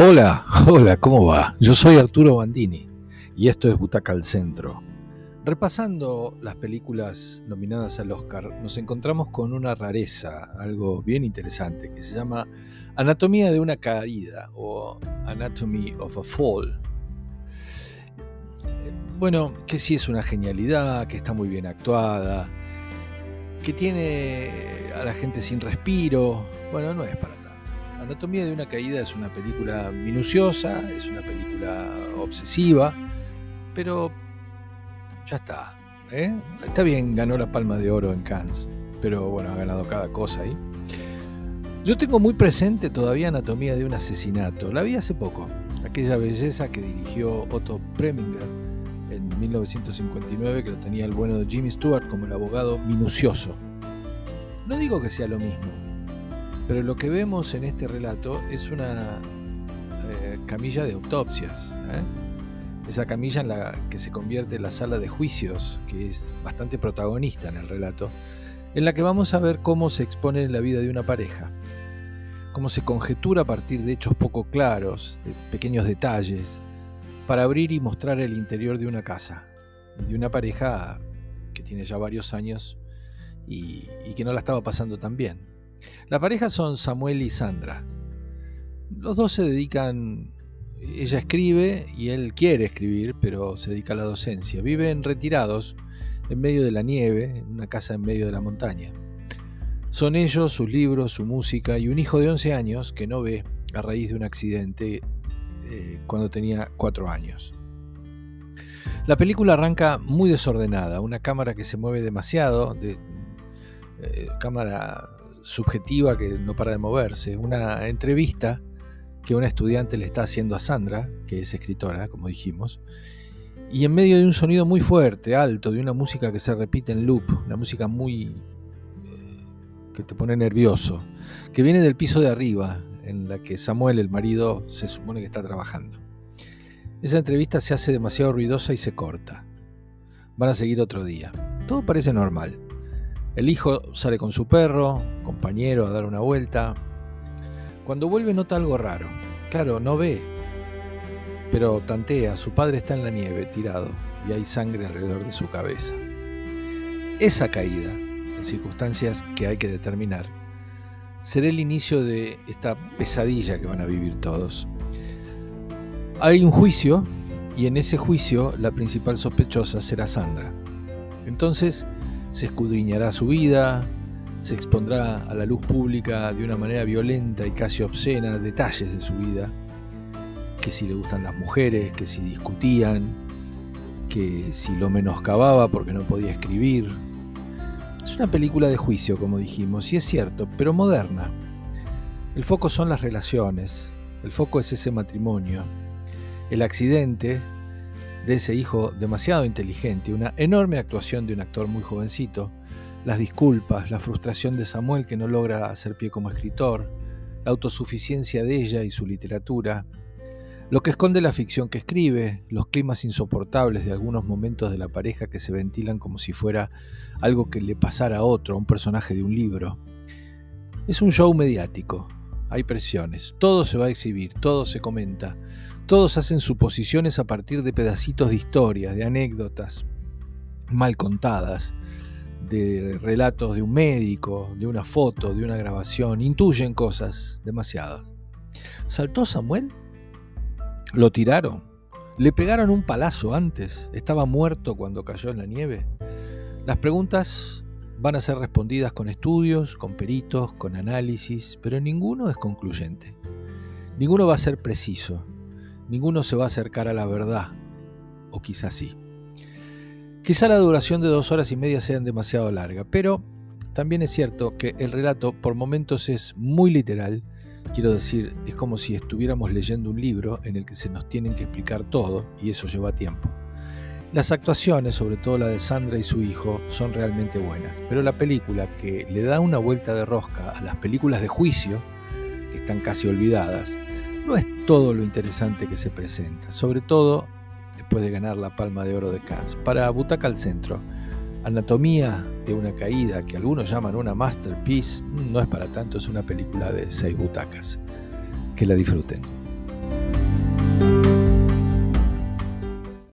Hola, hola, ¿cómo va? Yo soy Arturo Bandini y esto es Butaca al Centro. Repasando las películas nominadas al Oscar, nos encontramos con una rareza, algo bien interesante, que se llama Anatomía de una caída o Anatomy of a Fall. Bueno, que sí es una genialidad, que está muy bien actuada, que tiene a la gente sin respiro. Bueno, no es para Anatomía de una caída es una película minuciosa, es una película obsesiva, pero ya está. ¿eh? Está bien, ganó la Palma de Oro en Cannes, pero bueno, ha ganado cada cosa ahí. Yo tengo muy presente todavía Anatomía de un asesinato. La vi hace poco, aquella belleza que dirigió Otto Preminger en 1959, que lo tenía el bueno de Jimmy Stewart como el abogado minucioso. No digo que sea lo mismo, pero lo que vemos en este relato es una eh, camilla de autopsias. ¿eh? Esa camilla en la que se convierte en la sala de juicios, que es bastante protagonista en el relato, en la que vamos a ver cómo se expone la vida de una pareja, cómo se conjetura a partir de hechos poco claros, de pequeños detalles, para abrir y mostrar el interior de una casa, de una pareja que tiene ya varios años y que no la estaba pasando tan bien. La pareja son Samuel y Sandra. Los dos se dedican, ella escribe y él quiere escribir, pero se dedica a la docencia. Viven retirados en medio de la nieve, en una casa en medio de la montaña. Son ellos, sus libros, su música y un hijo de 11 años que no ve a raíz de un accidente eh, cuando tenía 4 años. La película arranca muy desordenada, una cámara que se mueve demasiado, de, eh, cámara subjetiva que no para de moverse, una entrevista que una estudiante le está haciendo a Sandra, que es escritora, como dijimos, y en medio de un sonido muy fuerte, alto, de una música que se repite en loop, una música muy... Eh, que te pone nervioso, que viene del piso de arriba, en la que Samuel, el marido, se supone que está trabajando. Esa entrevista se hace demasiado ruidosa y se corta. Van a seguir otro día. Todo parece normal. El hijo sale con su perro, compañero, a dar una vuelta. Cuando vuelve nota algo raro. Claro, no ve, pero tantea, su padre está en la nieve, tirado, y hay sangre alrededor de su cabeza. Esa caída, en circunstancias que hay que determinar, será el inicio de esta pesadilla que van a vivir todos. Hay un juicio, y en ese juicio la principal sospechosa será Sandra. Entonces, se escudriñará su vida, se expondrá a la luz pública de una manera violenta y casi obscena detalles de su vida, que si le gustan las mujeres, que si discutían, que si lo menoscababa porque no podía escribir. Es una película de juicio, como dijimos, y es cierto, pero moderna. El foco son las relaciones, el foco es ese matrimonio. El accidente, de ese hijo demasiado inteligente, una enorme actuación de un actor muy jovencito, las disculpas, la frustración de Samuel que no logra hacer pie como escritor, la autosuficiencia de ella y su literatura, lo que esconde la ficción que escribe, los climas insoportables de algunos momentos de la pareja que se ventilan como si fuera algo que le pasara a otro, a un personaje de un libro. Es un show mediático, hay presiones, todo se va a exhibir, todo se comenta, todos hacen suposiciones a partir de pedacitos de historias, de anécdotas mal contadas, de relatos de un médico, de una foto, de una grabación. Intuyen cosas demasiadas. ¿Saltó Samuel? ¿Lo tiraron? ¿Le pegaron un palazo antes? ¿Estaba muerto cuando cayó en la nieve? Las preguntas van a ser respondidas con estudios, con peritos, con análisis, pero ninguno es concluyente. Ninguno va a ser preciso ninguno se va a acercar a la verdad, o quizás sí. Quizá la duración de dos horas y media sea demasiado larga, pero también es cierto que el relato por momentos es muy literal, quiero decir, es como si estuviéramos leyendo un libro en el que se nos tienen que explicar todo y eso lleva tiempo. Las actuaciones, sobre todo la de Sandra y su hijo, son realmente buenas, pero la película que le da una vuelta de rosca a las películas de juicio, que están casi olvidadas, no es todo lo interesante que se presenta, sobre todo después de ganar la Palma de Oro de Cannes. Para Butaca al Centro, Anatomía de una caída, que algunos llaman una masterpiece, no es para tanto, es una película de seis butacas. Que la disfruten.